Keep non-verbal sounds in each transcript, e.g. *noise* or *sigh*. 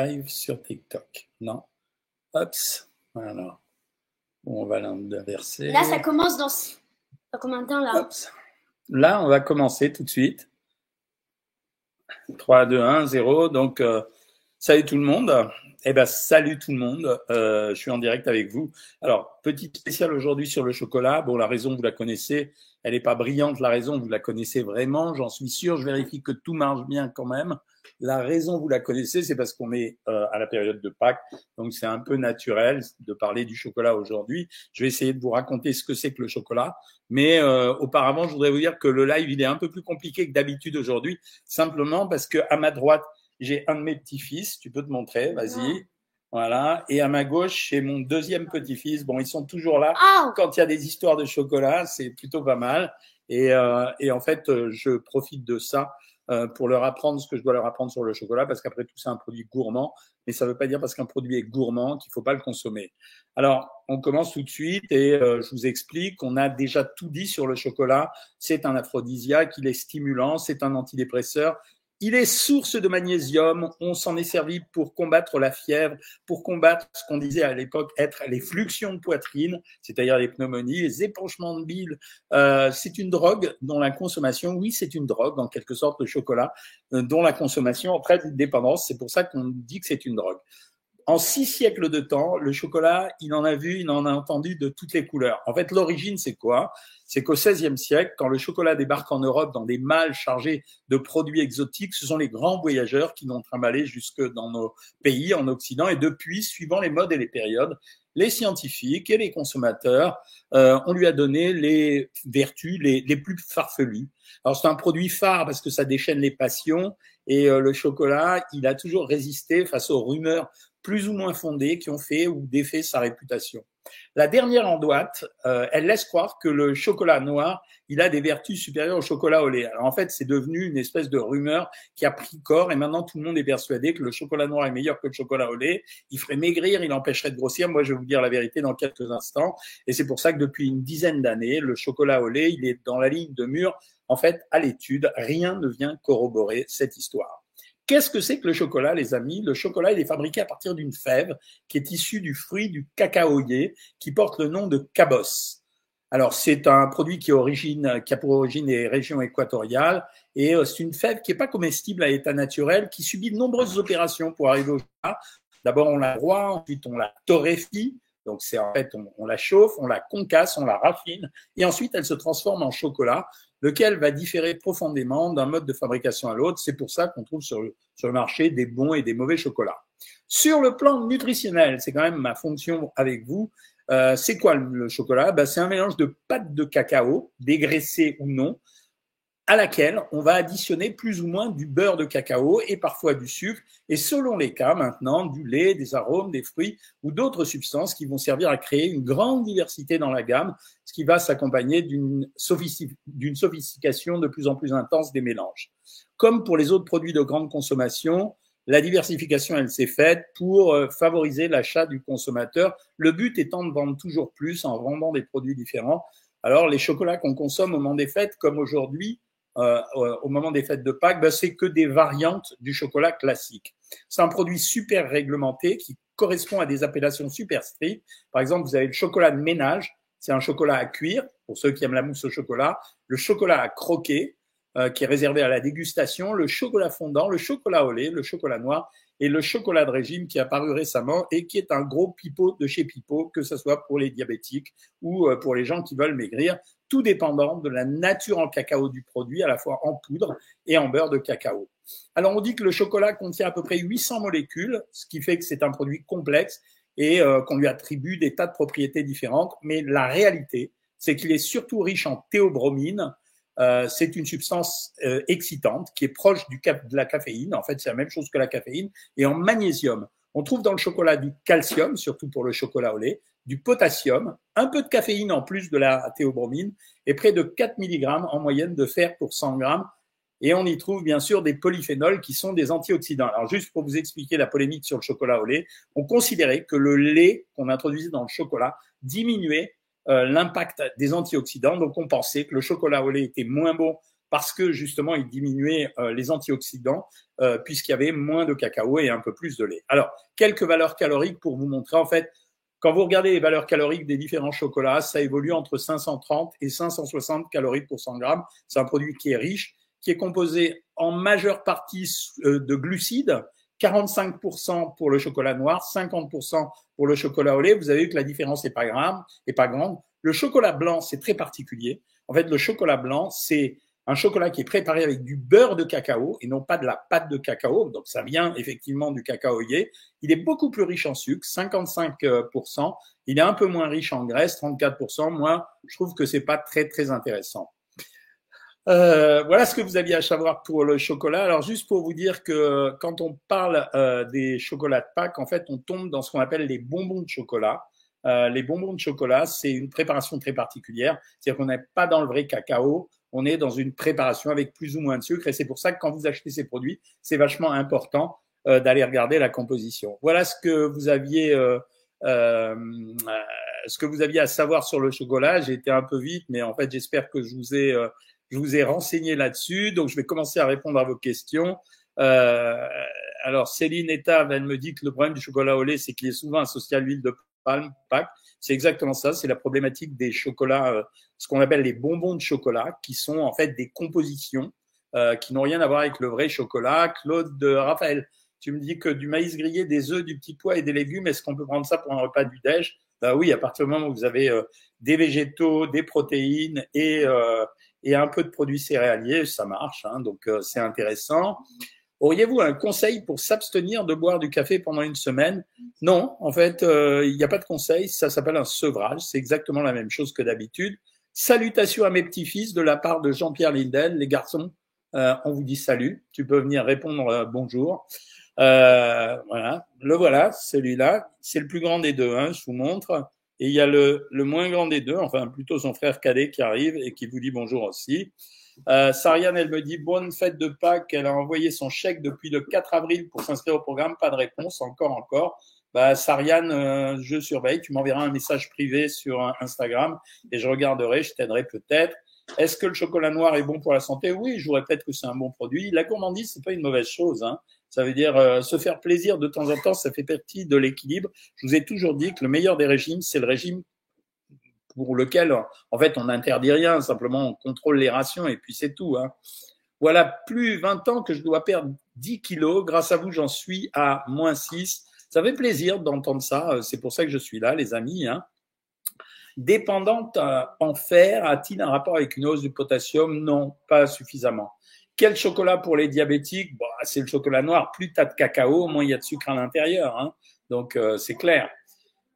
live sur TikTok. Non. Voilà. Bon, on va l'inverser. Là, ça commence dans, dans combien de temps là. Là, on va commencer tout de suite. 3, 2, 1, 0. Donc, euh, salut tout le monde. Eh ben, salut tout le monde. Euh, je suis en direct avec vous. Alors, petite spéciale aujourd'hui sur le chocolat. Bon, la raison, vous la connaissez. Elle n'est pas brillante, la raison, vous la connaissez vraiment, j'en suis sûr. Je vérifie que tout marche bien quand même. La raison, vous la connaissez, c'est parce qu'on est euh, à la période de Pâques, donc c'est un peu naturel de parler du chocolat aujourd'hui. Je vais essayer de vous raconter ce que c'est que le chocolat, mais euh, auparavant, je voudrais vous dire que le live, il est un peu plus compliqué que d'habitude aujourd'hui, simplement parce que à ma droite, j'ai un de mes petits-fils. Tu peux te montrer, vas-y. Voilà. Et à ma gauche, c'est mon deuxième petit-fils. Bon, ils sont toujours là. Quand il y a des histoires de chocolat, c'est plutôt pas mal. Et, euh, et en fait, euh, je profite de ça euh, pour leur apprendre ce que je dois leur apprendre sur le chocolat, parce qu'après tout, c'est un produit gourmand. Mais ça ne veut pas dire parce qu'un produit est gourmand qu'il faut pas le consommer. Alors, on commence tout de suite et euh, je vous explique. On a déjà tout dit sur le chocolat. C'est un aphrodisiaque, il est stimulant, c'est un antidépresseur, il est source de magnésium. On s'en est servi pour combattre la fièvre, pour combattre ce qu'on disait à l'époque être les fluxions de poitrine, c'est-à-dire les pneumonies, les épanchements de bile. Euh, c'est une drogue dont la consommation, oui, c'est une drogue, en quelque sorte, le chocolat, euh, dont la consommation entraîne une dépendance. C'est pour ça qu'on dit que c'est une drogue en six siècles de temps, le chocolat, il en a vu, il en a entendu de toutes les couleurs. En fait, l'origine, c'est quoi? C'est qu'au XVIe siècle, quand le chocolat débarque en Europe dans des malles chargés de produits exotiques, ce sont les grands voyageurs qui l'ont trimballé jusque dans nos pays, en Occident. Et depuis, suivant les modes et les périodes, les scientifiques et les consommateurs, euh, on lui a donné les vertus les, les plus farfelues. Alors c'est un produit phare parce que ça déchaîne les passions et euh, le chocolat, il a toujours résisté face aux rumeurs plus ou moins fondées qui ont fait ou défait sa réputation. La dernière en droite, euh, elle laisse croire que le chocolat noir, il a des vertus supérieures au chocolat au lait. Alors en fait, c'est devenu une espèce de rumeur qui a pris corps et maintenant tout le monde est persuadé que le chocolat noir est meilleur que le chocolat au lait. Il ferait maigrir, il empêcherait de grossir. Moi, je vais vous dire la vérité dans quelques instants. Et c'est pour ça que depuis une dizaine d'années, le chocolat au lait, il est dans la ligne de mur. En fait, à l'étude, rien ne vient corroborer cette histoire. Qu'est-ce que c'est que le chocolat, les amis? Le chocolat, il est fabriqué à partir d'une fève qui est issue du fruit du cacaoyer, qui porte le nom de cabos. Alors, c'est un produit qui, origine, qui a pour origine les régions équatoriales et euh, c'est une fève qui n'est pas comestible à l'état naturel, qui subit de nombreuses opérations pour arriver au chocolat. D'abord, on la broie, ensuite on la torréfie, donc c'est en fait on, la chauffe, on la concasse, on la raffine et ensuite elle se transforme en chocolat lequel va différer profondément d'un mode de fabrication à l'autre. C'est pour ça qu'on trouve sur le, marché des bons et des mauvais chocolats. Sur le plan nutritionnel, c'est quand même ma fonction avec vous. Euh, c'est quoi le, chocolat? Ben, C'est un mélange de pâte de cacao, dégraissée ou non, à laquelle on va additionner plus ou moins du beurre de cacao et parfois du sucre, et selon les cas maintenant, du lait, des arômes, des fruits ou d'autres substances qui vont servir à créer une grande diversité dans la gamme, ce qui va s'accompagner d'une sophistication de plus en plus intense des mélanges. Comme pour les autres produits de grande consommation, la diversification, elle s'est faite pour euh, favoriser l'achat du consommateur, le but étant de vendre toujours plus en vendant des produits différents. Alors, les chocolats qu'on consomme au moment des fêtes, comme aujourd'hui, euh, au moment des fêtes de Pâques, ben, c'est que des variantes du chocolat classique. C'est un produit super réglementé qui correspond à des appellations super strictes. Par exemple, vous avez le chocolat de ménage, c'est un chocolat à cuire, pour ceux qui aiment la mousse au chocolat, le chocolat à croquer, euh, qui est réservé à la dégustation, le chocolat fondant, le chocolat au lait, le chocolat noir et le chocolat de régime qui est apparu récemment et qui est un gros pipeau de chez Pipeau, que ce soit pour les diabétiques ou euh, pour les gens qui veulent maigrir tout dépendant de la nature en cacao du produit, à la fois en poudre et en beurre de cacao. Alors on dit que le chocolat contient à peu près 800 molécules, ce qui fait que c'est un produit complexe et euh, qu'on lui attribue des tas de propriétés différentes, mais la réalité, c'est qu'il est surtout riche en théobromine. Euh, c'est une substance euh, excitante qui est proche du de la caféine. En fait, c'est la même chose que la caféine. Et en magnésium, on trouve dans le chocolat du calcium, surtout pour le chocolat au lait, du potassium, un peu de caféine en plus de la théobromine et près de 4 mg en moyenne de fer pour 100 g. Et on y trouve bien sûr des polyphénols qui sont des antioxydants. Alors juste pour vous expliquer la polémique sur le chocolat au lait, on considérait que le lait qu'on introduisait dans le chocolat diminuait euh, l'impact des antioxydants. Donc on pensait que le chocolat au lait était moins bon parce que justement, il diminuait euh, les antioxydants euh, puisqu'il y avait moins de cacao et un peu plus de lait. Alors, quelques valeurs caloriques pour vous montrer en fait. Quand vous regardez les valeurs caloriques des différents chocolats, ça évolue entre 530 et 560 calories pour 100 grammes. C'est un produit qui est riche, qui est composé en majeure partie de glucides, 45% pour le chocolat noir, 50% pour le chocolat au lait. Vous avez vu que la différence n'est pas grande, est pas grande. Le chocolat blanc, c'est très particulier. En fait, le chocolat blanc, c'est un chocolat qui est préparé avec du beurre de cacao et non pas de la pâte de cacao. Donc, ça vient effectivement du cacaoyer. Il est beaucoup plus riche en sucre, 55%. Il est un peu moins riche en graisse, 34%. Moi, je trouve que c'est pas très, très intéressant. Euh, voilà ce que vous aviez à savoir pour le chocolat. Alors juste pour vous dire que quand on parle euh, des chocolats de Pâques, en fait, on tombe dans ce qu'on appelle les bonbons de chocolat. Euh, les bonbons de chocolat, c'est une préparation très particulière. C'est-à-dire qu'on n'est pas dans le vrai cacao, on est dans une préparation avec plus ou moins de sucre. Et c'est pour ça que quand vous achetez ces produits, c'est vachement important euh, d'aller regarder la composition. Voilà ce que vous aviez. Euh, euh ce que vous aviez à savoir sur le chocolat, j'ai été un peu vite, mais en fait, j'espère que je vous ai je vous ai renseigné là-dessus, donc je vais commencer à répondre à vos questions. Euh, alors, Céline Etave, elle me dit que le problème du chocolat au lait, c'est qu'il est souvent associé à l'huile de palme. C'est exactement ça, c'est la problématique des chocolats, euh, ce qu'on appelle les bonbons de chocolat, qui sont en fait des compositions euh, qui n'ont rien à voir avec le vrai chocolat. Claude de Raphaël, tu me dis que du maïs grillé, des œufs, du petit pois et des légumes, est-ce qu'on peut prendre ça pour un repas du déj? Bah oui, à partir du moment où vous avez euh, des végétaux, des protéines et et un peu de produits céréaliers, ça marche, hein, donc c'est intéressant. Auriez-vous un conseil pour s'abstenir de boire du café pendant une semaine? Non, en fait, euh, il n'y a pas de conseil, ça s'appelle un sevrage, c'est exactement la même chose que d'habitude. Salutations à mes petits-fils de la part de Jean-Pierre Lindel, les garçons, euh, on vous dit salut, tu peux venir répondre bonjour. voilà, le voilà, celui-là, c'est le plus grand des deux, hein, je vous montre. Et il y a le, le, moins grand des deux, enfin plutôt son frère cadet qui arrive et qui vous dit bonjour aussi. Euh, Sariane, elle me dit bonne fête de Pâques. Elle a envoyé son chèque depuis le 4 avril pour s'inscrire au programme. Pas de réponse, encore, encore. Bah, Sariane, euh, je surveille. Tu m'enverras un message privé sur Instagram et je regarderai. Je t'aiderai peut-être. Est-ce que le chocolat noir est bon pour la santé? Oui, je vous répète que c'est un bon produit. La gourmandise, c'est pas une mauvaise chose. Hein. Ça veut dire euh, se faire plaisir de temps en temps, ça fait partie de l'équilibre. Je vous ai toujours dit que le meilleur des régimes, c'est le régime pour lequel, en fait, on n'interdit rien, simplement on contrôle les rations et puis c'est tout. Hein. Voilà plus 20 ans que je dois perdre 10 kilos. Grâce à vous, j'en suis à moins 6. Ça fait plaisir d'entendre ça. C'est pour ça que je suis là, les amis. Hein. Dépendante en fer, a-t-il un rapport avec une hausse du potassium? Non, pas suffisamment. Quel chocolat pour les diabétiques? Bon, C'est le chocolat noir. Plus tu as de cacao, moins il y a de sucre à l'intérieur. Hein. Donc, euh, c'est clair.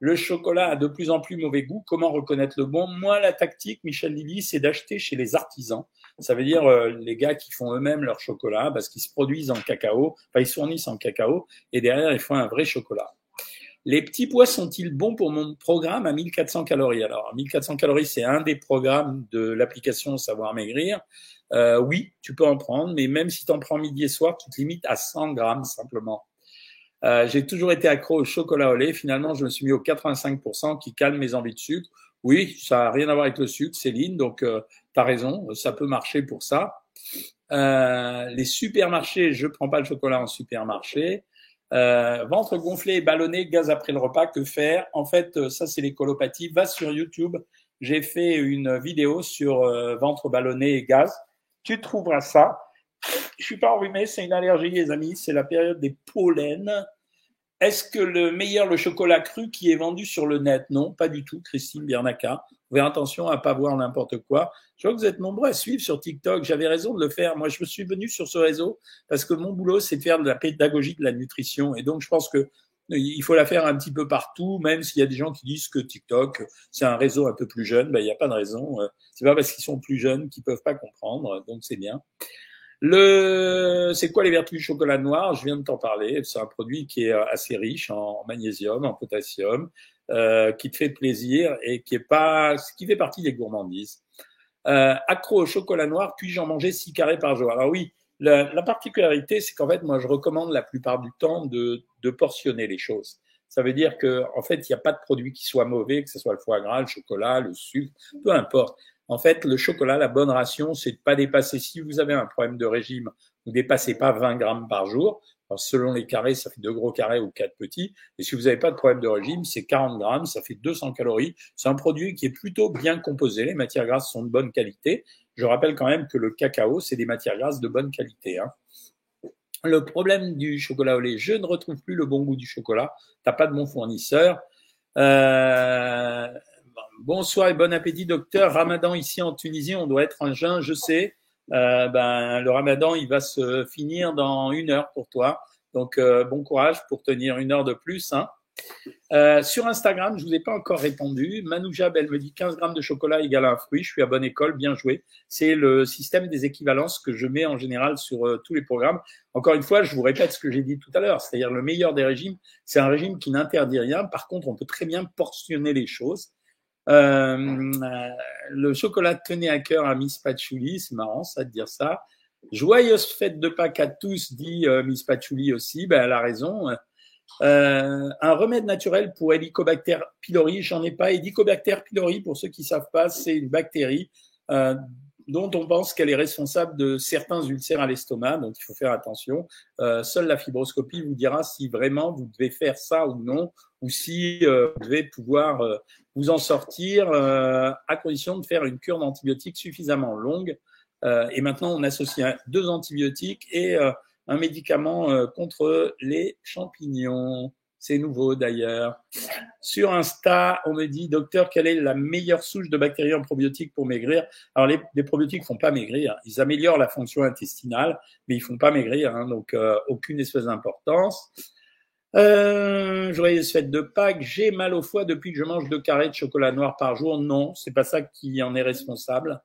Le chocolat a de plus en plus mauvais goût. Comment reconnaître le bon? Moi, la tactique, Michel Lily, c'est d'acheter chez les artisans. Ça veut dire euh, les gars qui font eux-mêmes leur chocolat parce qu'ils se produisent en cacao. Enfin, ils se fournissent en cacao et derrière, ils font un vrai chocolat. Les petits pois sont-ils bons pour mon programme à 1400 calories? Alors, 1400 calories, c'est un des programmes de l'application Savoir Maigrir. Euh, oui, tu peux en prendre, mais même si tu en prends midi et soir, tu te limites à 100 grammes simplement. Euh, j'ai toujours été accro au chocolat au lait. Finalement, je me suis mis au 85% qui calme mes envies de sucre. Oui, ça n'a rien à voir avec le sucre, Céline, donc euh, tu raison, ça peut marcher pour ça. Euh, les supermarchés, je prends pas le chocolat en supermarché. Euh, ventre gonflé et ballonné, gaz après le repas, que faire? En fait, euh, ça c'est les. Va sur YouTube, j'ai fait une vidéo sur euh, ventre ballonné et gaz. Tu trouveras ça. Je suis pas enrhumé, c'est une allergie, les amis. C'est la période des pollens. Est-ce que le meilleur, le chocolat cru qui est vendu sur le net? Non, pas du tout, Christine Biernaka. Faites attention à pas voir n'importe quoi. Je vois que vous êtes nombreux à suivre sur TikTok. J'avais raison de le faire. Moi, je me suis venu sur ce réseau parce que mon boulot, c'est de faire de la pédagogie de la nutrition. Et donc, je pense que il faut la faire un petit peu partout, même s'il y a des gens qui disent que TikTok, c'est un réseau un peu plus jeune. Ben, il n'y a pas de raison. C'est pas parce qu'ils sont plus jeunes qu'ils peuvent pas comprendre. Donc, c'est bien. Le, c'est quoi les vertus du chocolat noir? Je viens de t'en parler. C'est un produit qui est assez riche en magnésium, en potassium, euh, qui te fait plaisir et qui est pas, qui fait partie des gourmandises. Euh, accro au chocolat noir, puis-je en manger six carrés par jour Alors oui, la, la particularité, c'est qu'en fait, moi, je recommande la plupart du temps de, de portionner les choses. Ça veut dire que, en fait, il n'y a pas de produit qui soit mauvais, que ce soit le foie gras, le chocolat, le sucre, peu importe. En fait, le chocolat, la bonne ration, c'est de pas dépasser. Si vous avez un problème de régime, vous dépassez pas 20 grammes par jour. Alors, selon les carrés, ça fait deux gros carrés ou quatre petits. Et si vous n'avez pas de problème de régime, c'est 40 grammes, ça fait 200 calories. C'est un produit qui est plutôt bien composé. Les matières grasses sont de bonne qualité. Je rappelle quand même que le cacao, c'est des matières grasses de bonne qualité. Hein. Le problème du chocolat au lait, je ne retrouve plus le bon goût du chocolat. T'as pas de bon fournisseur. Euh, bonsoir et bon appétit, docteur. Ramadan ici en Tunisie, on doit être en jeûne, je sais. Euh, ben, le Ramadan, il va se finir dans une heure pour toi. Donc, euh, bon courage pour tenir une heure de plus. Hein. Euh, sur Instagram, je vous ai pas encore répondu. Manoujab, elle me dit 15 grammes de chocolat égale un fruit. Je suis à bonne école, bien joué. C'est le système des équivalences que je mets en général sur tous les programmes. Encore une fois, je vous répète ce que j'ai dit tout à l'heure. C'est-à-dire le meilleur des régimes, c'est un régime qui n'interdit rien. Par contre, on peut très bien portionner les choses. Euh, le chocolat tenait à cœur à Miss Patchouli, c'est marrant ça de dire ça. Joyeuse fête de Pâques à tous, dit Miss Patchouli aussi. Ben, elle a raison. Euh, un remède naturel pour Helicobacter pylori, j'en ai pas. Helicobacter pylori, pour ceux qui savent pas, c'est une bactérie euh, dont on pense qu'elle est responsable de certains ulcères à l'estomac, donc il faut faire attention. Euh, seule la fibroscopie vous dira si vraiment vous devez faire ça ou non, ou si euh, vous devez pouvoir euh, vous en sortir euh, à condition de faire une cure d'antibiotiques suffisamment longue. et maintenant, on associe deux antibiotiques et un médicament euh, contre les champignons. C'est nouveau d'ailleurs. Sur Insta, on me dit, docteur, quelle est la meilleure souche de bactéries en probiotiques pour maigrir? Alors, les, les probiotiques font pas maigrir. Ils améliorent la fonction intestinale, mais ils font pas maigrir. Hein, donc, euh, aucune espèce d'importance. Euh, joyeuse fête de Pâques. J'ai mal au foie depuis que je mange deux carrés de chocolat noir par jour. Non, c'est pas ça qui en est responsable.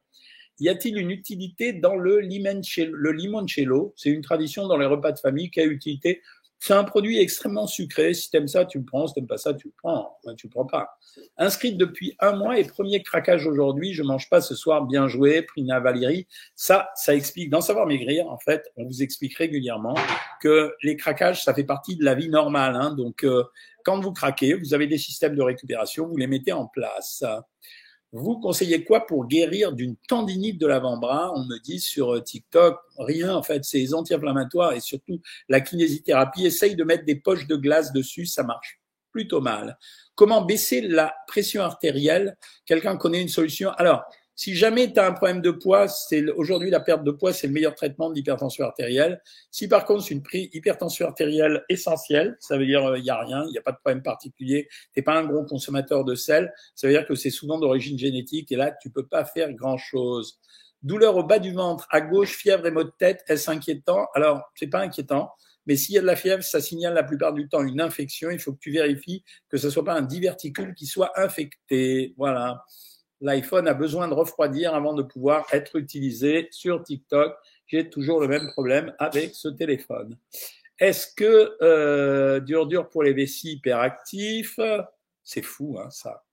Y a-t-il une utilité dans le limoncello C'est une tradition dans les repas de famille qui a utilité. C'est un produit extrêmement sucré. Si t'aimes ça, tu le prends. Si t'aimes pas ça, tu le prends. Enfin, tu le prends pas. Inscrite depuis un mois et premier craquage aujourd'hui. Je mange pas ce soir. Bien joué, Prina Valérie. Ça, ça explique. Dans Savoir Maigrir, en fait, on vous explique régulièrement que les craquages, ça fait partie de la vie normale. Hein. Donc, euh, quand vous craquez, vous avez des systèmes de récupération. Vous les mettez en place. Vous conseillez quoi pour guérir d'une tendinite de l'avant-bras? On me dit sur euh, TikTok, rien en fait, c'est les anti-inflammatoires et surtout la kinésithérapie. Essaye de mettre des poches de glace dessus, ça marche plutôt mal. Comment baisser la pression artérielle? Quelqu'un connaît une solution? Alors, si jamais tu as un problème de poids, c'est aujourd'hui la perte de poids, c'est le meilleur traitement de l'hypertension artérielle. Si par contre c'est une hypertension artérielle essentielle, ça veut dire il euh, y a rien, il n'y a pas de problème particulier, t'es pas un gros consommateur de sel, ça veut dire que c'est souvent d'origine génétique et là tu peux pas faire grand chose. Douleur au bas du ventre, à gauche, fièvre et maux de tête, est-ce inquiétant? Alors c'est pas inquiétant. Mais s'il y a de la fièvre, ça signale la plupart du temps une infection. Il faut que tu vérifies que ce soit pas un diverticule qui soit infecté. Voilà l'iPhone a besoin de refroidir avant de pouvoir être utilisé sur TikTok. J'ai toujours le même problème avec ce téléphone. Est-ce que euh, dur dur pour les vessies hyperactifs C'est fou, hein, ça.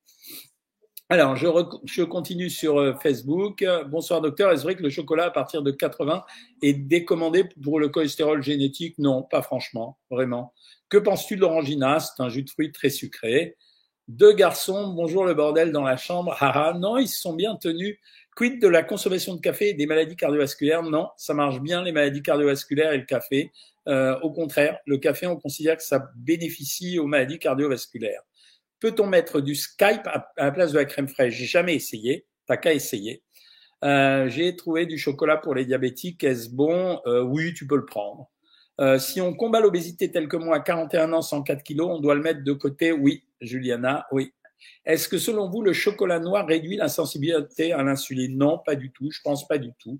Alors, je, je continue sur euh, Facebook. Bonsoir docteur, est-ce vrai que le chocolat à partir de 80 est décommandé pour le cholestérol génétique? Non, pas franchement, vraiment. Que penses-tu de l'orangina? C'est un jus de fruits très sucré. Deux garçons, bonjour le bordel dans la chambre. Haha, non, ils se sont bien tenus. Quid de la consommation de café et des maladies cardiovasculaires? Non, ça marche bien les maladies cardiovasculaires et le café. Euh, au contraire, le café, on considère que ça bénéficie aux maladies cardiovasculaires. Peut-on mettre du Skype à, la place de la crème fraîche? J'ai jamais essayé. T'as qu'à essayer. Euh, J'ai trouvé du chocolat pour les diabétiques. Est-ce bon? Euh, Oui, tu peux le prendre. Euh, si on combat l'obésité telle que moi à 41 ans, 104 kilos, on doit le mettre de côté Oui, Juliana, oui. Est-ce que selon vous, le chocolat noir réduit la sensibilité à l'insuline? Non, pas du tout. Je pense pas du tout.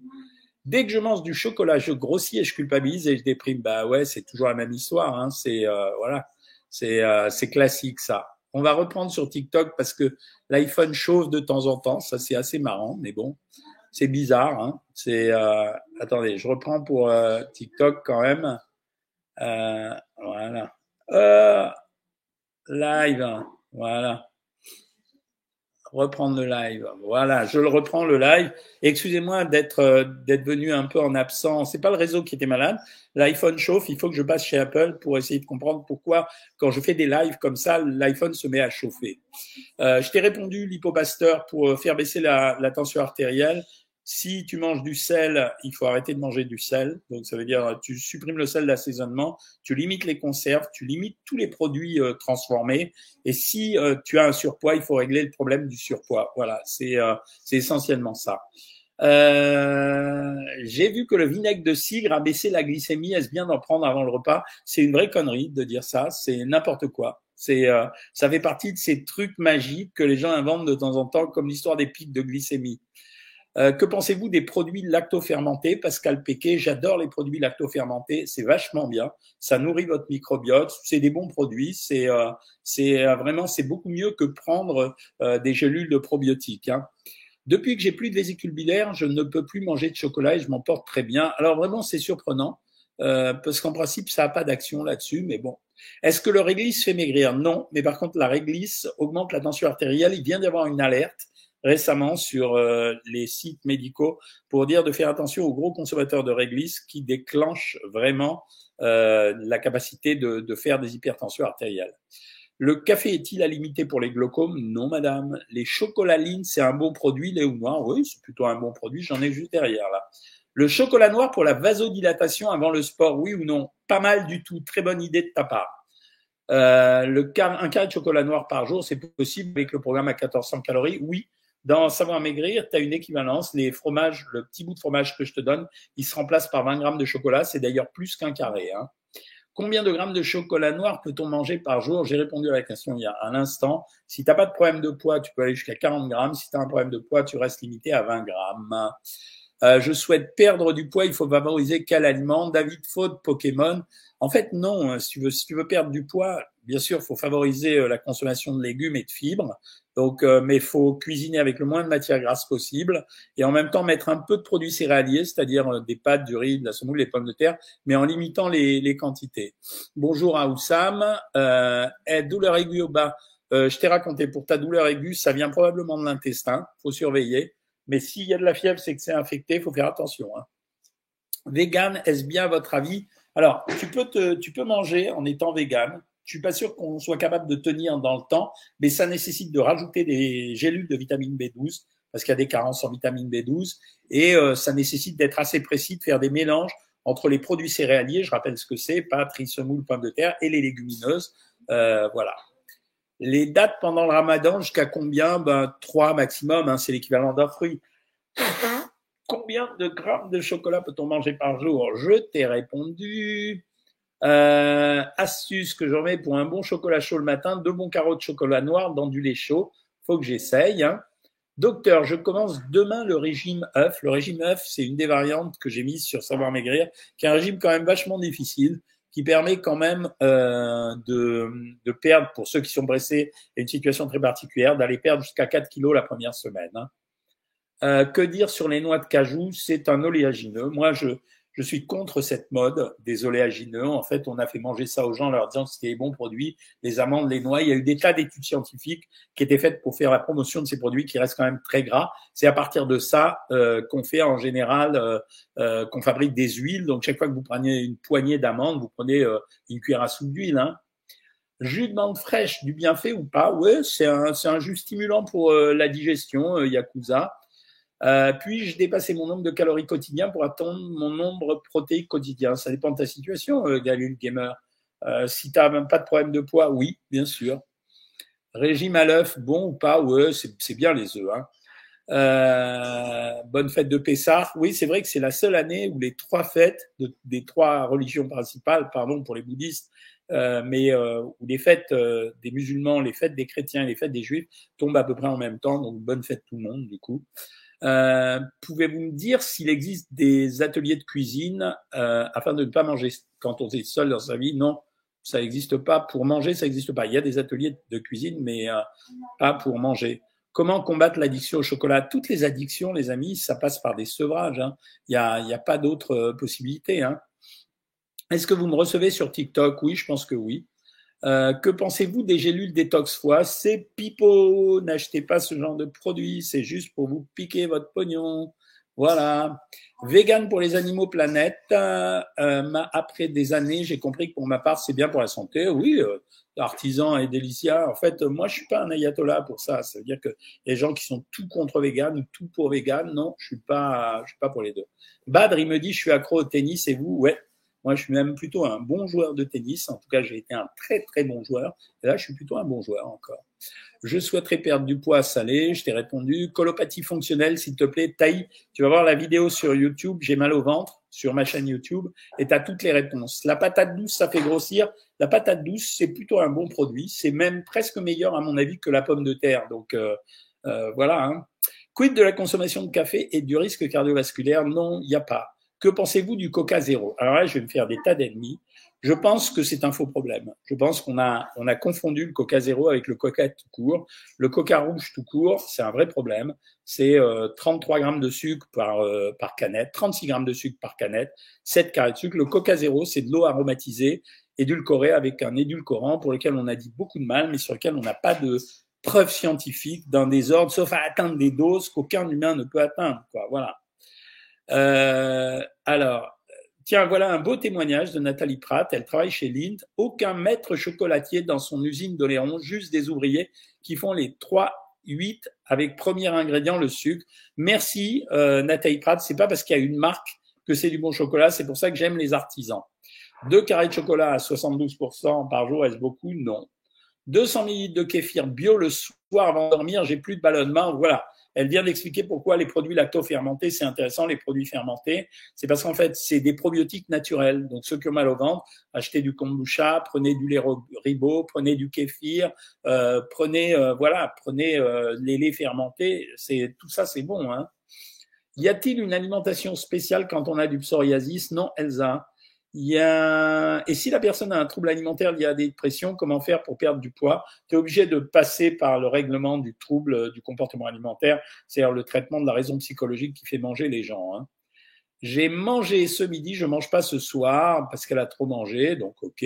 Dès que je mange du chocolat, je grossis et je culpabilise et je déprime. Bah ouais, c'est toujours la même histoire. Hein. C'est euh, voilà, c'est euh, c'est classique ça. On va reprendre sur TikTok parce que l'iPhone chauffe de temps en temps. Ça c'est assez marrant, mais bon, c'est bizarre. Hein. C'est euh, attendez, je reprends pour TikTok quand même. Voilà. live. Voilà. reprendre le live. Voilà, je le reprends le live. Excusez-moi d'être euh, d'être venu un peu en absence. C'est pas le réseau qui était malade. L'iPhone chauffe. Il faut que je passe chez Apple pour essayer de comprendre pourquoi, quand je fais des lives comme ça, l'iPhone se met à chauffer. Euh, je t'ai répondu l'hypopasteur pour euh, faire baisser la tension artérielle. Si tu manges du sel, il faut arrêter de manger du sel. Donc, ça veut dire tu supprimes le sel d'assaisonnement, tu limites les conserves, tu limites tous les produits euh, transformés. Et si euh, tu as un surpoids, il faut régler le problème du surpoids. Voilà, c'est euh, essentiellement ça. J'ai vu que le vinaigre de cidre a baissé la glycémie. Est-ce bien d'en prendre avant le repas? C'est une vraie connerie de dire ça. C'est n'importe quoi. C'est, ça fait partie de ces trucs magiques que les gens inventent de temps en temps, comme l'histoire des pics de glycémie. Euh, que pensez-vous des produits lactofermentés? Pascal Péquet, j'adore les produits lactofermentés, c'est vachement bien, ça nourrit votre microbiote, c'est des bons produits, c'est euh, euh, vraiment c'est beaucoup mieux que prendre des gélules de probiotiques. Hein. Depuis que j'ai plus de vésicule biliaire, je ne peux plus manger de chocolat et je m'en porte très bien. Alors vraiment, c'est surprenant parce qu'en principe, ça n'a pas d'action là-dessus, mais bon. Est-ce que le réglisse fait maigrir? Non, mais par contre, la réglisse augmente la tension artérielle. Il vient d'y avoir une alerte récemment sur euh, les sites médicaux pour dire de faire attention aux gros consommateurs de réglisse qui déclenchent vraiment euh, la capacité de, de, faire des hypertensions artérielles. Le café est-il à limiter pour les glaucomes? Non, madame. Les chocolalines, c'est un bon produit, lait ou noir Oui, c'est plutôt un bon produit. J'en ai juste derrière là. Le chocolat noir pour la vasodilatation avant le sport, oui ou non? Pas mal du tout. Très bonne idée de ta part. Euh, le un quart de chocolat noir par jour, c'est possible avec le programme à 1400 calories? Oui, dans Savoir Maigrir, tu as une équivalence. Les fromages, le petit bout de fromage que je te donne, il se remplace par 20 grammes de chocolat. C'est d'ailleurs plus qu'un carré. Hein. Combien de grammes de chocolat noir peut-on manger par jour? J'ai répondu à la question il y a un instant. Si tu n'as pas de problème de poids, tu peux aller jusqu'à 40 grammes. Si tu as un problème de poids, tu restes limité à 20 grammes. Euh, je souhaite perdre du poids, il faut favoriser quel aliment? David Faute, Pokémon. En fait, non. Hein. Si tu veux, si tu veux perdre du poids, bien sûr, il faut favoriser euh, la consommation de légumes et de fibres. Donc, euh, mais il faut cuisiner avec le moins de matière grasse possible et en même temps mettre un peu de produits céréaliers, c'est-à-dire euh, des pâtes, du riz, de la semoule, les pommes de terre, mais en limitant les, les quantités. Bonjour à Oussam. Euh, douleur aiguë au bas. Euh, je t'ai raconté pour ta douleur aiguë, ça vient probablement de l'intestin. Faut surveiller. Mais s'il y a de la fièvre, c'est que c'est infecté. Faut faire attention. Hein. Vegan, est-ce bien à votre avis? Alors, tu peux te, tu peux manger en étant vegan je suis pas sûr qu'on soit capable de tenir dans le temps, mais ça nécessite de rajouter des gélules de vitamine B12 parce qu'il y a des carences en vitamine B12 et euh, ça nécessite d'être assez précis, de faire des mélanges entre les produits céréaliers, je rappelle ce que c'est, pâtes, riz, semoule, pommes de terre et les légumineuses. Euh, voilà. Les dates pendant le ramadan, jusqu'à combien? Ben trois maximum, hein, c'est l'équivalent d'un fruit. Combien de grammes de chocolat peut-on manger par jour? Je t'ai répondu. Euh, astuce que je remets pour un bon chocolat chaud le matin, deux bons carreaux de chocolat noir dans du lait chaud. Faut que j'essaye. Hein. Docteur, je commence demain le régime œuf. Le régime œuf, c'est une des variantes que j'ai mises sur Savoir Maigrir, qui est un régime quand même vachement difficile, qui permet quand même euh, de, de, perdre, pour ceux qui sont pressés, une situation très particulière, d'aller perdre jusqu'à 4 kilos la première semaine. Hein. Euh, que dire sur les noix de cajou? C'est un oléagineux. Moi, je, je suis contre cette mode des oléagineux. En fait, on a fait manger ça aux gens en leur disant que c'était des bons produits, les amandes, les noix. Il y a eu des tas d'études scientifiques qui étaient faites pour faire la promotion de ces produits qui restent quand même très gras. C'est à partir de ça euh, qu'on fait en général, euh, euh, qu'on fabrique des huiles. Donc chaque fois que vous prenez une poignée d'amandes, vous prenez une cuillère à soupe d'huile. Hein. Jus de menthe fraîche, du bienfait ou pas? Ouais, c'est un, c'est un jus stimulant pour la digestion, Yakuza. Euh, puis-je dépasser mon nombre de calories quotidiens pour atteindre mon nombre protéique quotidien Ça dépend de ta situation, euh, Galil Gamer. Euh, si tu n'as même pas de problème de poids, oui, bien sûr. Régime à l'œuf, bon ou pas? Ouais, c'est bien les œufs. Hein. Euh, bonne fête de Pessah. Oui, c'est vrai que c'est la seule année où les trois fêtes de, des trois religions principales, pardon pour les bouddhistes, euh, mais euh, où les fêtes euh, des musulmans, les fêtes des chrétiens les fêtes des juifs tombent à peu près en même temps. Donc bonne fête tout le monde du coup. Euh, Pouvez-vous me dire s'il existe des ateliers de cuisine euh, afin de ne pas manger quand on est seul dans sa vie? Non, ça n'existe pas. Pour manger, ça n'existe pas. Il y a des ateliers de cuisine, mais euh, pas pour manger. Comment combattre l'addiction au chocolat? Toutes les addictions, les amis, ça passe par des sevrages. Hein. Il n'y a, a pas d'autres euh, possibilités. Hein. Est-ce que vous me recevez sur TikTok? Oui, je pense que oui. Euh, que pensez-vous des gélules détox foie? C'est pipeau. N'achetez pas ce genre de produit. C'est juste pour vous piquer votre pognon. Voilà. Vegan pour les animaux planète. Euh, après des années, j'ai compris que pour ma part, c'est bien pour la santé. Oui, euh, artisan et délicia. En fait, moi, je suis pas un ayatollah pour ça. Ça veut dire que les gens qui sont tout contre vegan ou tout pour vegan, non, je suis pas, je suis pas pour les deux. Badr, il me dit, je suis accro au tennis et vous, ouais. Moi, je suis même plutôt un bon joueur de tennis. En tout cas, j'ai été un très, très bon joueur. Et là, je suis plutôt un bon joueur encore. Je souhaiterais perdre du poids salé. Je t'ai répondu. Colopathie fonctionnelle, s'il te plaît. Taille. Tu vas voir la vidéo sur YouTube. J'ai mal au ventre sur ma chaîne YouTube et tu as toutes les réponses. La patate douce, ça fait grossir. La patate douce, c'est plutôt un bon produit. C'est même presque meilleur, à mon avis, que la pomme de terre. Donc, euh, euh, voilà. Hein. Quid de la consommation de café et du risque cardiovasculaire? Non, il n'y a pas. Que pensez-vous du Coca zéro? Alors là, je vais me faire des tas d'ennemis. Je pense que c'est un faux problème. Je pense qu'on a, on a confondu le Coca zéro avec le Coca tout court. Le Coca rouge tout court, c'est un vrai problème. C'est 33 euh, grammes de sucre par, euh, par canette, 36 grammes de sucre par canette, 7 carrés de sucre. Le Coca zéro, c'est de l'eau aromatisée, édulcorée avec un édulcorant pour lequel on a dit beaucoup de mal, mais sur lequel on n'a pas de preuves scientifiques d'un désordre, sauf à atteindre des doses qu'aucun humain ne peut atteindre. Quoi. Voilà. Euh, alors, tiens, voilà un beau témoignage de Nathalie Pratt. Elle travaille chez Lind. Aucun maître chocolatier dans son usine d'Oléron, juste des ouvriers qui font les 3 8 avec premier ingrédient le sucre. Merci euh, Nathalie Pratt. C'est pas parce qu'il y a une marque que c'est du bon chocolat. C'est pour ça que j'aime les artisans. Deux carrés de chocolat à 72% par jour, est-ce beaucoup? Non. 200 ml de kéfir bio le soir avant de dormir, j'ai plus de ballonnement. Voilà. Elle vient d'expliquer pourquoi les produits lacto-fermentés, c'est intéressant, les produits fermentés. C'est parce qu'en fait, c'est des probiotiques naturels. Donc, ceux qui ont mal au ventre, achetez du kombucha, prenez du lait ribot, prenez du kéfir, euh, prenez, euh, voilà, prenez euh, les laits fermentés. C'est Tout ça, c'est bon. Hein. Y a-t-il une alimentation spéciale quand on a du psoriasis? Non, Elsa. Il y a... Et si la personne a un trouble alimentaire lié à des dépressions, comment faire pour perdre du poids? Tu es obligé de passer par le règlement du trouble euh, du comportement alimentaire, c'est-à-dire le traitement de la raison psychologique qui fait manger les gens. Hein. J'ai mangé ce midi, je mange pas ce soir parce qu'elle a trop mangé, donc ok.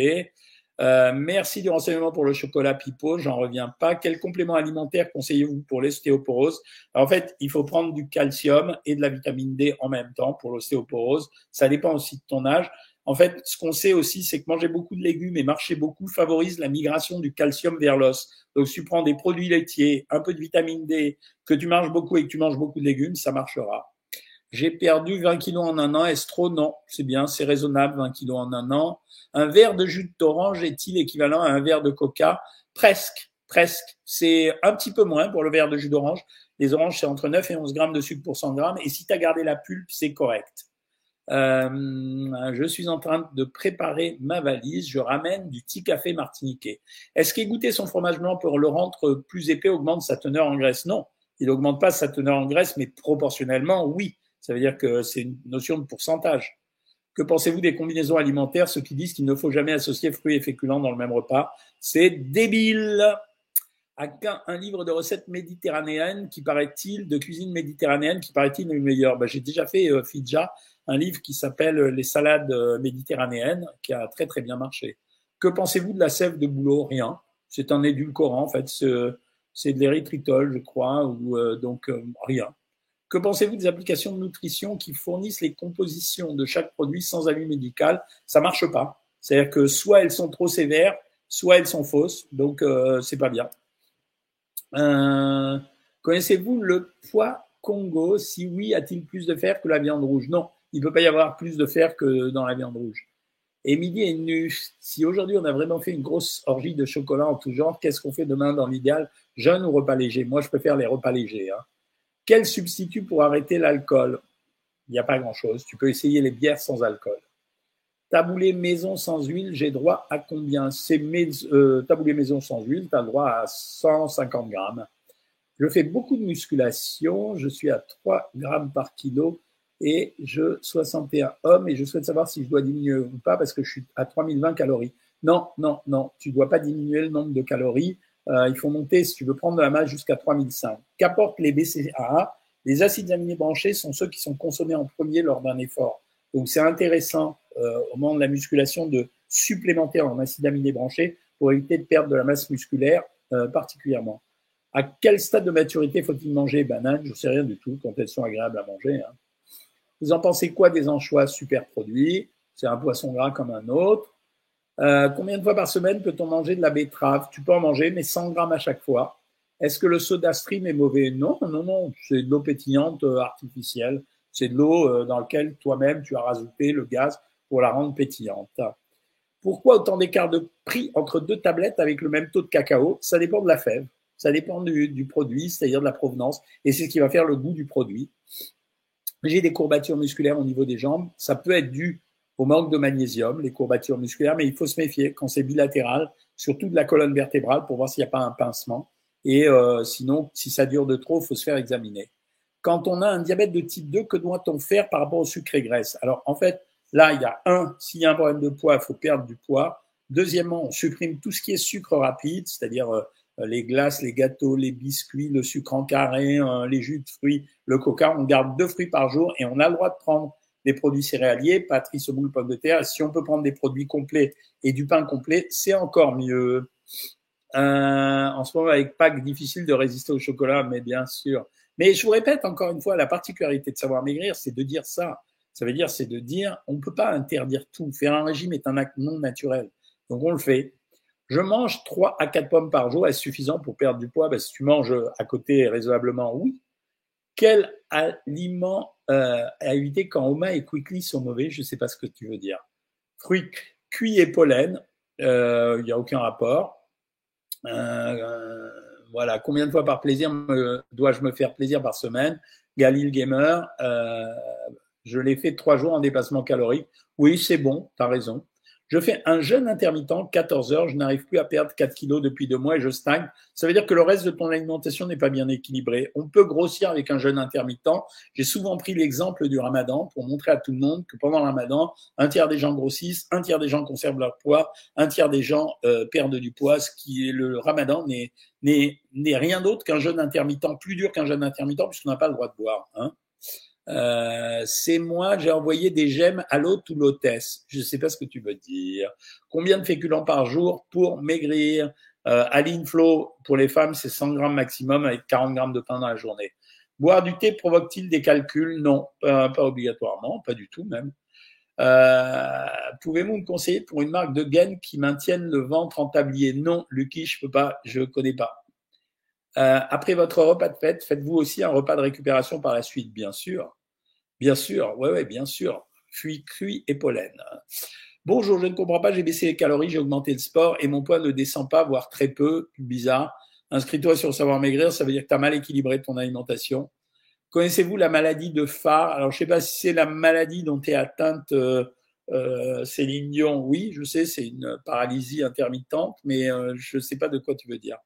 Euh, merci du renseignement pour le chocolat pipeau, j'en reviens pas. Quel complément alimentaire conseillez-vous pour l'ostéoporose? En fait, il faut prendre du calcium et de la vitamine D en même temps pour l'ostéoporose. Ça dépend aussi de ton âge. En fait, ce qu'on sait aussi, c'est que manger beaucoup de légumes et marcher beaucoup favorise la migration du calcium vers l'os. Donc, si tu prends des produits laitiers, un peu de vitamine D, que tu manges beaucoup et que tu manges beaucoup de légumes, ça marchera. J'ai perdu 20 kilos en un an. Est-ce trop? Non, c'est bien, c'est raisonnable, 20 kilos en un an. Un verre de jus d'orange est-il équivalent à un verre de coca? Presque, presque. C'est un petit peu moins pour le verre de jus d'orange. Les oranges, c'est entre 9 et 11 grammes de sucre pour 100 grammes. Et si tu as gardé la pulpe, c'est correct. Euh, je suis en train de préparer ma valise. Je ramène du petit café martiniquais. Est-ce qu'égoutter son fromage blanc pour le rendre plus épais augmente sa teneur en graisse? Non, il n'augmente pas sa teneur en graisse, mais proportionnellement, oui. Ça veut dire que c'est une notion de pourcentage. Que pensez-vous des combinaisons alimentaires, ceux qui disent qu'il ne faut jamais associer fruits et féculents dans le même repas C'est débile un livre de recettes méditerranéennes qui paraît-il, de cuisine méditerranéenne qui paraît-il le meilleur. Ben, J'ai déjà fait euh, Fidja, un livre qui s'appelle Les salades euh, méditerranéennes, qui a très très bien marché. Que pensez-vous de la sève de bouleau? Rien. C'est un édulcorant, en fait. C'est de l'érythritol, je crois, ou euh, donc euh, rien. Que pensez-vous des applications de nutrition qui fournissent les compositions de chaque produit sans avis médical? Ça marche pas. C'est-à-dire que soit elles sont trop sévères, soit elles sont fausses, donc euh, c'est pas bien. Connaissez-vous le poids Congo? Si oui, a-t-il plus de fer que la viande rouge? Non il ne peut pas y avoir plus de fer que dans la viande rouge. Et midi est nu. Si aujourd'hui on a vraiment fait une grosse orgie de chocolat en tout genre, qu'est-ce qu'on fait demain dans l'idéal? Jeune ou repas léger? Moi, je préfère les repas légers. Hein. Quel substitut pour arrêter l'alcool? Il n'y a pas grand-chose. Tu peux essayer les bières sans alcool. Taboulé maison sans huile, j'ai droit à combien? C'est euh, taboulé maison sans huile, tu as droit à 150 grammes. Je fais beaucoup de musculation, je suis à 3 grammes par kilo et je 61 hommes et je souhaite savoir si je dois diminuer ou pas parce que je suis à 3020 calories. Non, non, non, tu dois pas diminuer le nombre de calories. Euh, il faut monter, si tu veux prendre de la masse, jusqu'à 3005. Qu'apportent les BCAA Les acides aminés branchés sont ceux qui sont consommés en premier lors d'un effort. Donc c'est intéressant euh, au moment de la musculation de supplémenter en acides aminés branchés pour éviter de perdre de la masse musculaire euh, particulièrement. À quel stade de maturité faut-il manger? Bananes Je ne sais rien du tout quand elles sont agréables à manger. Hein. Vous en pensez quoi des anchois super produits? C'est un poisson gras comme un autre. Euh, combien de fois par semaine peut-on manger de la betterave? Tu peux en manger, mais 100 grammes à chaque fois. Est-ce que le soda stream est mauvais? Non, non, non. C'est de l'eau pétillante euh, artificielle. C'est de l'eau euh, dans laquelle toi-même tu as rajouté le gaz pour la rendre pétillante. Pourquoi autant d'écart de prix entre deux tablettes avec le même taux de cacao? Ça dépend de la fève, ça dépend du, du produit, c'est-à-dire de la provenance, et c'est ce qui va faire le goût du produit. J'ai des courbatures musculaires au niveau des jambes. Ça peut être dû au manque de magnésium, les courbatures musculaires, mais il faut se méfier quand c'est bilatéral, surtout de la colonne vertébrale pour voir s'il n'y a pas un pincement. Et euh, sinon, si ça dure de trop, il faut se faire examiner. Quand on a un diabète de type 2, que doit-on faire par rapport au sucre et graisse? Alors, en fait, là, il y a un, s'il y a un problème de poids, il faut perdre du poids. Deuxièmement, on supprime tout ce qui est sucre rapide, c'est-à-dire euh, les glaces, les gâteaux, les biscuits, le sucre en carré, euh, les jus de fruits, le coca. On garde deux fruits par jour et on a le droit de prendre des produits céréaliers, pâterie, semoule, pommes de terre. Si on peut prendre des produits complets et du pain complet, c'est encore mieux. Euh, en ce moment, avec Pâques, difficile de résister au chocolat, mais bien sûr. Mais je vous répète encore une fois, la particularité de savoir maigrir, c'est de dire ça. Ça veut dire, c'est de dire, on ne peut pas interdire tout. Faire un régime est un acte non naturel. Donc on le fait. Je mange 3 à 4 pommes par jour. Est-ce suffisant pour perdre du poids? Ben, Si tu manges à côté raisonnablement, oui. Quel aliment euh, à éviter quand Oma et Quickly sont mauvais? Je ne sais pas ce que tu veux dire. Fruits cuits et pollen, euh, il n'y a aucun rapport. Euh, voilà, combien de fois par plaisir dois-je me faire plaisir par semaine? Galil Gamer, je l'ai fait trois jours en dépassement calorique. Oui, c'est bon, tu raison. Je fais un jeûne intermittent, 14 heures, je n'arrive plus à perdre 4 kilos depuis deux mois et je stagne. Ça veut dire que le reste de ton alimentation n'est pas bien équilibré. On peut grossir avec un jeûne intermittent. J'ai souvent pris l'exemple du ramadan pour montrer à tout le monde que pendant le ramadan, un tiers des gens grossissent, un tiers des gens conservent leur poids, un tiers des gens euh, perdent du poids, ce qui est le ramadan n'est, rien d'autre qu'un jeûne intermittent, plus dur qu'un jeûne intermittent puisqu'on n'a pas le droit de boire. Hein. Euh, c'est moi, j'ai envoyé des gemmes à l'hôte ou l'hôtesse. Je ne sais pas ce que tu veux dire. Combien de féculents par jour pour maigrir? Euh, Aline Flo, pour les femmes, c'est 100 grammes maximum avec 40 grammes de pain dans la journée. Boire du thé provoque-t-il des calculs? Non, pas, obligatoirement, pas du tout même. Euh, Pouvez-vous me conseiller pour une marque de gaines qui maintienne le ventre en tablier? Non, Lucky, je peux pas, je connais pas. Euh, après votre repas de fête, faites-vous aussi un repas de récupération par la suite, bien sûr. Bien sûr, ouais, ouais, bien sûr. Fuit, cuit et pollen. Bonjour, je ne comprends pas, j'ai baissé les calories, j'ai augmenté le sport et mon poids ne descend pas, voire très peu, bizarre. Inscris-toi sur Savoir Maigrir, ça veut dire que tu as mal équilibré ton alimentation. Connaissez-vous la maladie de phare Alors, je ne sais pas si c'est la maladie dont tu es atteinte, euh, euh, Céline Dion. Oui, je sais, c'est une paralysie intermittente, mais euh, je ne sais pas de quoi tu veux dire.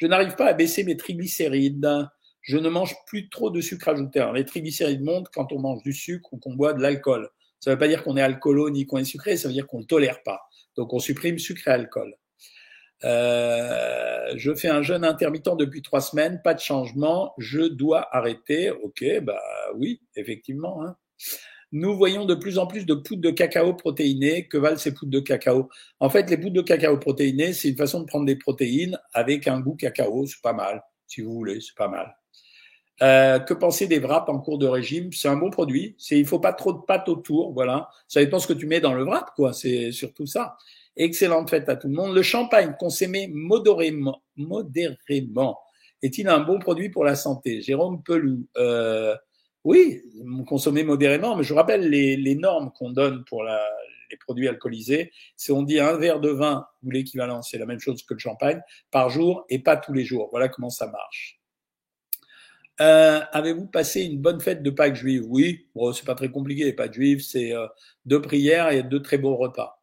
Je n'arrive pas à baisser mes triglycérides. Je ne mange plus trop de sucre ajouté. les triglycérides montent quand on mange du sucre ou qu'on boit de l'alcool. Ça ne veut pas dire qu'on est alcoolo ni qu'on est sucré, ça veut dire qu'on ne tolère pas. Donc on supprime sucre et alcool. Euh, je fais un jeûne intermittent depuis trois semaines, pas de changement, je dois arrêter. Ok, bah oui, effectivement. Hein. Nous voyons de plus en plus de poudres de cacao protéinées. Que valent ces poudres de cacao? En fait, les poudres de cacao protéinées, c'est une façon de prendre des protéines avec un goût cacao. C'est pas mal, si vous voulez, c'est pas mal. Euh, que penser des wraps en cours de régime? C'est un bon produit. C'est, il faut pas trop de pâte autour, voilà. Ça dépend ce que tu mets dans le wrap, quoi. C'est surtout ça. Excellente fête à tout le monde. Le champagne consommé modérément, modérément est-il un bon produit pour la santé? Jérôme Pelou. Euh, oui, consommer modérément, mais je rappelle les, normes qu'on donne pour les produits alcoolisés. C'est on dit un verre de vin ou l'équivalent, c'est la même chose que le champagne, par jour et pas tous les jours. Voilà comment ça marche. Euh, Avez-vous passé une bonne fête de Pâques juive? Oui, bon, c'est pas très compliqué. Les Pâques juives, c'est euh, deux prières et deux très beaux repas.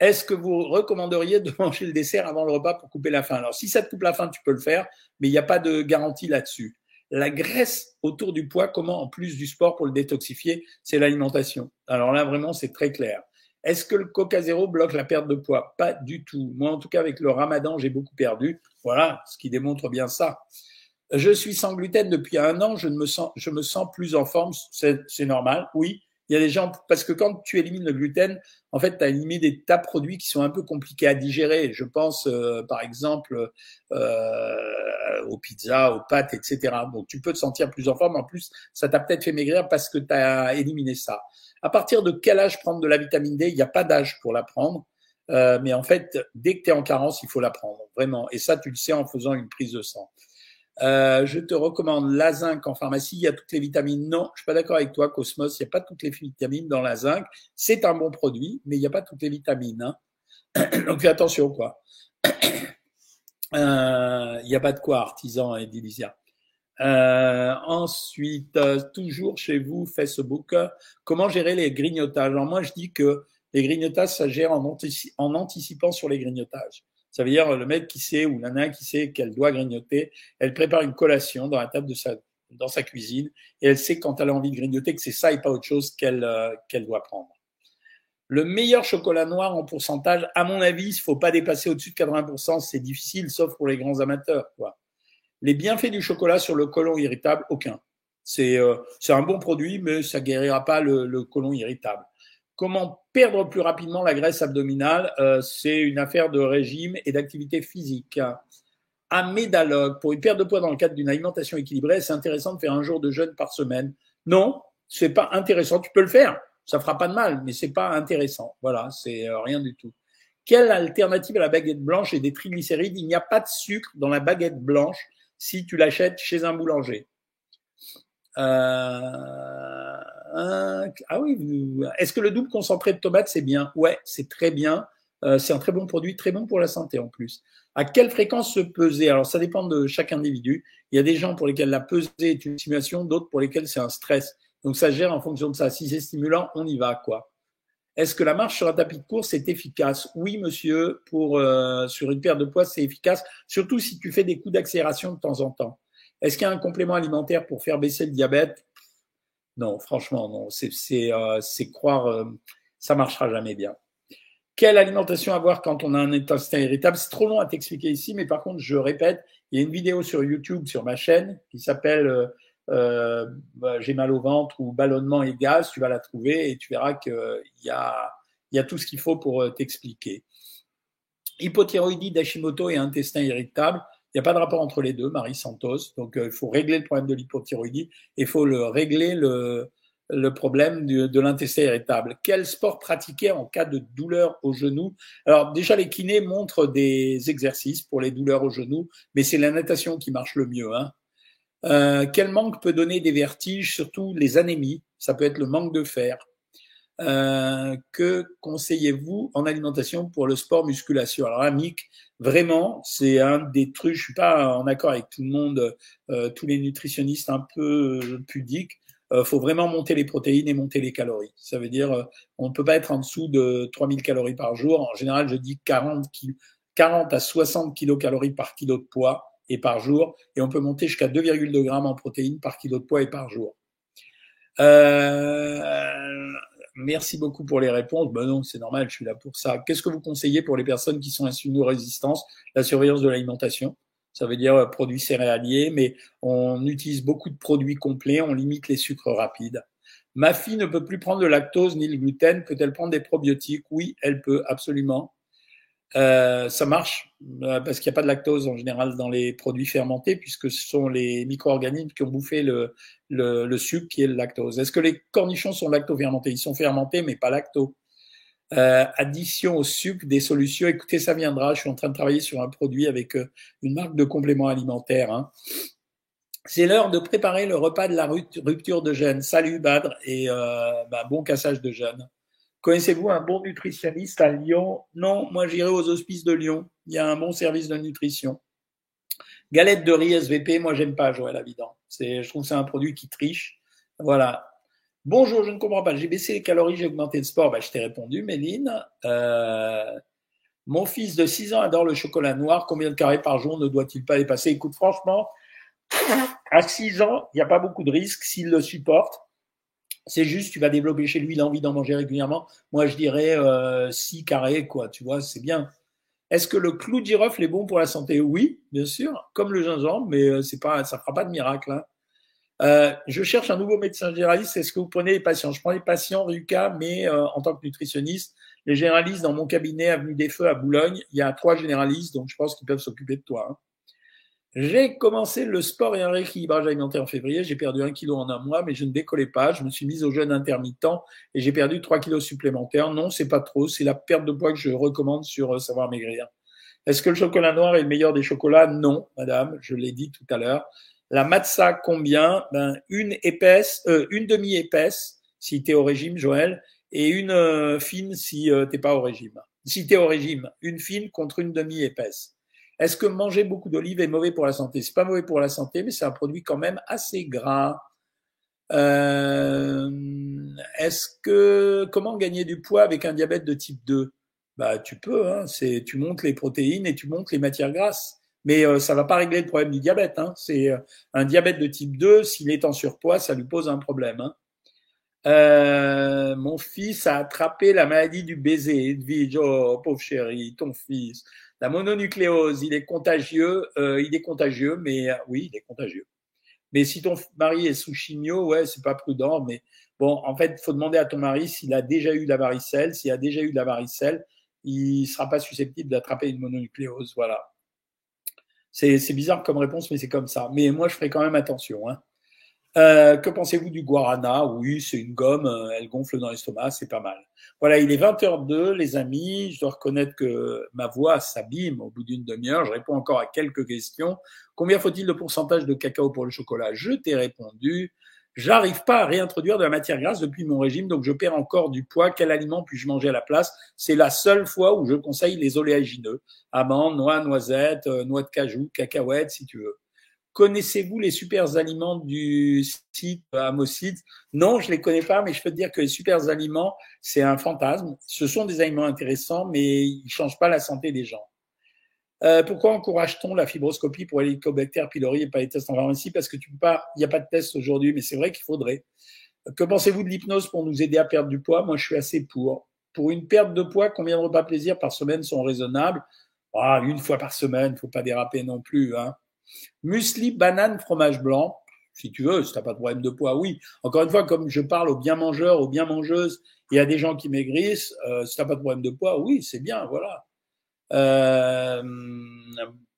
Est-ce que vous recommanderiez de *laughs* manger le dessert avant le repas pour couper la faim? Alors, si ça te coupe la faim, tu peux le faire, mais il n'y a pas de garantie là-dessus. La graisse autour du poids, comment en plus du sport pour le détoxifier, c'est l'alimentation. Alors là, vraiment, c'est très clair. Est-ce que le Coca Zéro bloque la perte de poids? Pas du tout. Moi, en tout cas, avec le ramadan, j'ai beaucoup perdu. Voilà, ce qui démontre bien ça. Je suis sans gluten depuis un an, je, me, sens, je me sens plus en forme, c'est normal, oui. Il y a des gens, parce que quand tu élimines le gluten, en fait, tu as éliminé des tas de produits qui sont un peu compliqués à digérer. Je pense, euh, par exemple, euh, aux pizzas, aux pâtes, etc. Donc, tu peux te sentir plus en forme. En plus, ça t'a peut-être fait maigrir parce que tu as éliminé ça. À partir de quel âge prendre de la vitamine D? Il n'y a pas d'âge pour la prendre. Euh, mais en fait, dès que tu es en carence, il faut la prendre, vraiment. Et ça, tu le sais en faisant une prise de sang. Euh, je te recommande la zinc en pharmacie. Il y a toutes les vitamines. Non, je suis pas d'accord avec toi, Cosmos. Il n'y a pas toutes les vitamines dans la zinc. C'est un bon produit, mais il n'y a pas toutes les vitamines. Hein. *coughs* Donc fais attention, quoi. *coughs* Euh, il n'y a pas de quoi, artisan et Dilisia. Euh, ensuite, euh, toujours chez vous, Facebook, comment gérer les grignotages? Alors moi, je dis que les grignotages, ça gère en anticipant sur les grignotages. Ça veut dire le mec qui sait ou la qui sait qu'elle doit grignoter, elle prépare une collation dans la table de sa dans sa cuisine et elle sait quand elle a envie de grignoter que c'est ça et pas autre chose qu'elle euh, qu'elle doit prendre. Le meilleur chocolat noir en pourcentage, à mon avis, il faut pas dépasser au-dessus de 80%, c'est difficile, sauf pour les grands amateurs. Quoi. Les bienfaits du chocolat sur le côlon irritable, aucun. C'est euh, un bon produit, mais ça guérira pas le, le côlon irritable. Comment perdre plus rapidement la graisse abdominale euh, C'est une affaire de régime et d'activité physique. Un médalogue, pour une perte de poids dans le cadre d'une alimentation équilibrée, c'est intéressant de faire un jour de jeûne par semaine. Non, c'est pas intéressant. Tu peux le faire, ça fera pas de mal, mais c'est pas intéressant. Voilà, c'est euh, rien du tout. Quelle alternative à la baguette blanche et des triglycérides? Il n'y a pas de sucre dans la baguette blanche si tu l'achètes chez un boulanger. Euh, ah oui, est-ce que le double concentré de tomates, c'est bien? Ouais, c'est très bien. Euh, c'est un très bon produit, très bon pour la santé en plus. À quelle fréquence se peser? Alors, ça dépend de chaque individu. Il y a des gens pour lesquels la pesée est une stimulation, d'autres pour lesquels c'est un stress. Donc, ça gère en fonction de ça. Si c'est stimulant, on y va, quoi. Est-ce que la marche sur un tapis de course est efficace? Oui, monsieur. Pour euh, sur une paire de poids, c'est efficace, surtout si tu fais des coups d'accélération de temps en temps. Est-ce qu'il y a un complément alimentaire pour faire baisser le diabète? Non, franchement, non. C'est euh, croire, euh, ça marchera jamais bien. Quelle alimentation avoir quand on a un intestin irritable? C'est trop long à t'expliquer ici, mais par contre, je répète, il y a une vidéo sur YouTube, sur ma chaîne, qui s'appelle euh, euh bah, J'ai mal au ventre ou ballonnement et gaz. Tu vas la trouver et tu verras qu'il y a, y a tout ce qu'il faut pour t'expliquer. Hypothyroïdie d'Hashimoto et intestin irritable. Il n'y a pas de rapport entre les deux, Marie Santos. Donc, euh, il faut régler le problème de l'hypothyroïdie et il faut le, régler le, le problème de, l'intestin irritable. Quel sport pratiquer en cas de douleur au genou? Alors, déjà, les kinés montrent des exercices pour les douleurs au genou, mais c'est la natation qui marche le mieux. Hein. Euh, quel manque peut donner des vertiges, surtout les anémies? Ça peut être le manque de fer. Euh, que conseillez-vous en alimentation pour le sport musculation Alors, Amic, vraiment, c'est un des trucs, je suis pas en accord avec tout le monde, euh, tous les nutritionnistes un peu euh, pudiques. Euh, faut vraiment monter les protéines et monter les calories. Ça veut dire, euh, on ne peut pas être en dessous de 3000 calories par jour. En général, je dis 40, 40 à 60 kilocalories par kilo de poids et par jour. Et on peut monter jusqu'à 2,2 grammes en protéines par kilo de poids et par jour. Euh, Merci beaucoup pour les réponses. Ben non, c'est normal, je suis là pour ça. Qu'est-ce que vous conseillez pour les personnes qui sont insulino-résistantes La surveillance de l'alimentation. Ça veut dire euh, produits céréaliers, mais on utilise beaucoup de produits complets, on limite les sucres rapides. Ma fille ne peut plus prendre de lactose ni le gluten. Peut-elle prendre des probiotiques? Oui, elle peut, absolument. Euh, ça marche euh, parce qu'il n'y a pas de lactose en général dans les produits fermentés puisque ce sont les micro-organismes qui ont bouffé le, le, le, sucre qui est le lactose. Est-ce que les cornichons sont lacto-fermentés? Ils sont fermentés mais pas lacto. Euh, addition au sucre des solutions. Écoutez, ça viendra. Je suis en train de travailler sur un produit avec euh, une marque de compléments alimentaires. Hein. C'est l'heure de préparer le repas de la rupture de jeûne. Salut Badre et euh, bah, bon cassage de jeûne. Connaissez-vous un bon nutritionniste à Lyon? Non, moi j'irai aux hospices de Lyon. Il y a un bon service de nutrition. Galette de riz SVP, moi j'aime pas Joël Avidan. Je trouve que c'est un produit qui triche. Voilà. Bonjour, je ne comprends pas. J'ai baissé les calories, j'ai augmenté le sport. Bah, je t'ai répondu, Méline. Euh, mon fils de 6 ans adore le chocolat noir. Combien de carrés par jour ne doit-il pas dépasser? Écoute, franchement, à 6 ans, il n'y a pas beaucoup de risques s'il le supporte. C'est juste, tu vas développer chez lui l'envie d'en manger régulièrement. Moi, je dirais euh, 6 carrés, quoi. Tu vois, c'est bien. Est-ce que le clou de girofle est bon pour la santé? Oui, bien sûr, comme le gingembre, mais euh, c'est pas, ça fera pas de miracle. Hein. Euh, je cherche un nouveau médecin généraliste. Est-ce que vous prenez les patients? Je prends les patients RUCA, mais euh, en tant que nutritionniste, les généralistes dans mon cabinet Avenue des Feux à Boulogne, il y a trois généralistes, donc je pense qu'ils peuvent s'occuper de toi. Hein. J'ai commencé le sport et un rééquilibrage alimentaire en février. J'ai perdu un kilo en un mois, mais je ne décollais pas. Je me suis mise au jeûne intermittent et j'ai perdu trois kilos supplémentaires. Non, c'est pas trop. C'est la perte de poids que je recommande sur euh, Savoir Maigrir. Est-ce que le chocolat noir est le meilleur des chocolats? Non, madame. Je l'ai dit tout à l'heure. La matza, combien? Ben, Une épaisse, euh, une demi-épaisse si tu es au régime, Joël, et une euh, fine si euh, t'es pas au régime. Si tu es au régime, une fine contre une demi-épaisse. Est-ce que manger beaucoup d'olives est mauvais pour la santé? C'est pas mauvais pour la santé, mais c'est un produit quand même assez gras. Euh, est-ce que comment gagner du poids avec un diabète de type 2 Bah tu peux, hein, c'est tu montes les protéines et tu montes les matières grasses. Mais euh, ça va pas régler le problème du diabète. Hein. C'est euh, un diabète de type 2, s'il est en surpoids, ça lui pose un problème. Hein. Euh, mon fils a attrapé la maladie du baiser. Edwige, oh pauvre chéri, ton fils. La mononucléose, il est contagieux, euh, il est contagieux, mais euh, oui, il est contagieux. Mais si ton mari est sous chimio, ouais, c'est pas prudent. Mais bon, en fait, faut demander à ton mari s'il a déjà eu de la varicelle. S'il a déjà eu de la varicelle, il sera pas susceptible d'attraper une mononucléose. Voilà. C'est bizarre comme réponse, mais c'est comme ça. Mais moi, je ferai quand même attention. Hein. Euh, que pensez-vous du guarana? Oui, c'est une gomme, euh, elle gonfle dans l'estomac, c'est pas mal. Voilà, il est 20h02, les amis. Je dois reconnaître que ma voix s'abîme au bout d'une demi-heure. Je réponds encore à quelques questions. Combien faut-il de pourcentage de cacao pour le chocolat? Je t'ai répondu. J'arrive pas à réintroduire de la matière grasse depuis mon régime, donc je perds encore du poids. Quel aliment puis-je manger à la place? C'est la seule fois où je conseille les oléagineux. Amandes, noix, noisettes, euh, noix de cajou, cacahuètes, si tu veux. Connaissez-vous les super aliments du site Amosite Non, je les connais pas, mais je peux te dire que les super aliments, c'est un fantasme. Ce sont des aliments intéressants, mais ils changent pas la santé des gens. Euh, pourquoi encourage-t-on la fibroscopie pour l'hélicobacter pylori et pas les tests en pharmacie? Parce que tu peux pas, il n'y a pas de test aujourd'hui, mais c'est vrai qu'il faudrait. Que pensez-vous de l'hypnose pour nous aider à perdre du poids? Moi, je suis assez pour. Pour une perte de poids, combien de repas plaisir par semaine sont raisonnables? Ah, Une fois par semaine, faut pas déraper non plus. Hein. Muesli, banane, fromage blanc. Si tu veux, si t'as pas de problème de poids, oui. Encore une fois, comme je parle aux bien mangeurs, aux bien mangeuses, il y a des gens qui maigrissent. Euh, si t'as pas de problème de poids, oui, c'est bien, voilà. Euh,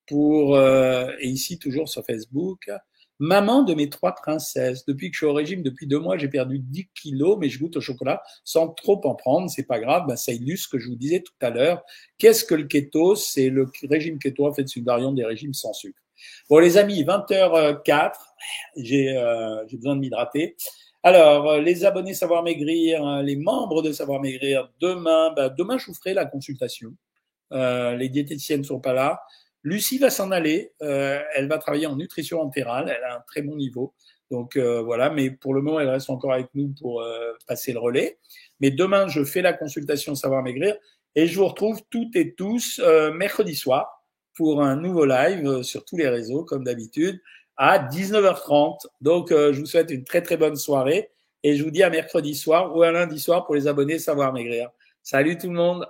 pour euh, et ici toujours sur Facebook, maman de mes trois princesses. Depuis que je suis au régime, depuis deux mois, j'ai perdu 10 kilos, mais je goûte au chocolat sans trop en prendre. C'est pas grave. Ben, ça illustre ce que je vous disais tout à l'heure. Qu'est-ce que le keto? C'est le régime keto. En fait, c'est une variante des régimes sans sucre. Bon, les amis, 20h04, j'ai euh, besoin de m'hydrater. Alors, euh, les abonnés Savoir Maigrir, euh, les membres de Savoir Maigrir, demain, bah, demain, je vous ferai la consultation. Euh, les diététiciennes ne sont pas là. Lucie va s'en aller. Euh, elle va travailler en nutrition entérale. Elle a un très bon niveau. Donc euh, voilà, mais pour le moment, elle reste encore avec nous pour passer le relais. Mais demain, je fais la consultation Savoir Maigrir et je vous retrouve toutes et tous mercredi soir pour un nouveau live euh, sur tous les réseaux, comme d'habitude, à 19h30. Donc, euh, je vous souhaite une très très bonne soirée et je vous dis à mercredi soir ou à lundi soir pour les abonnés Savoir Maigrir. Salut tout le monde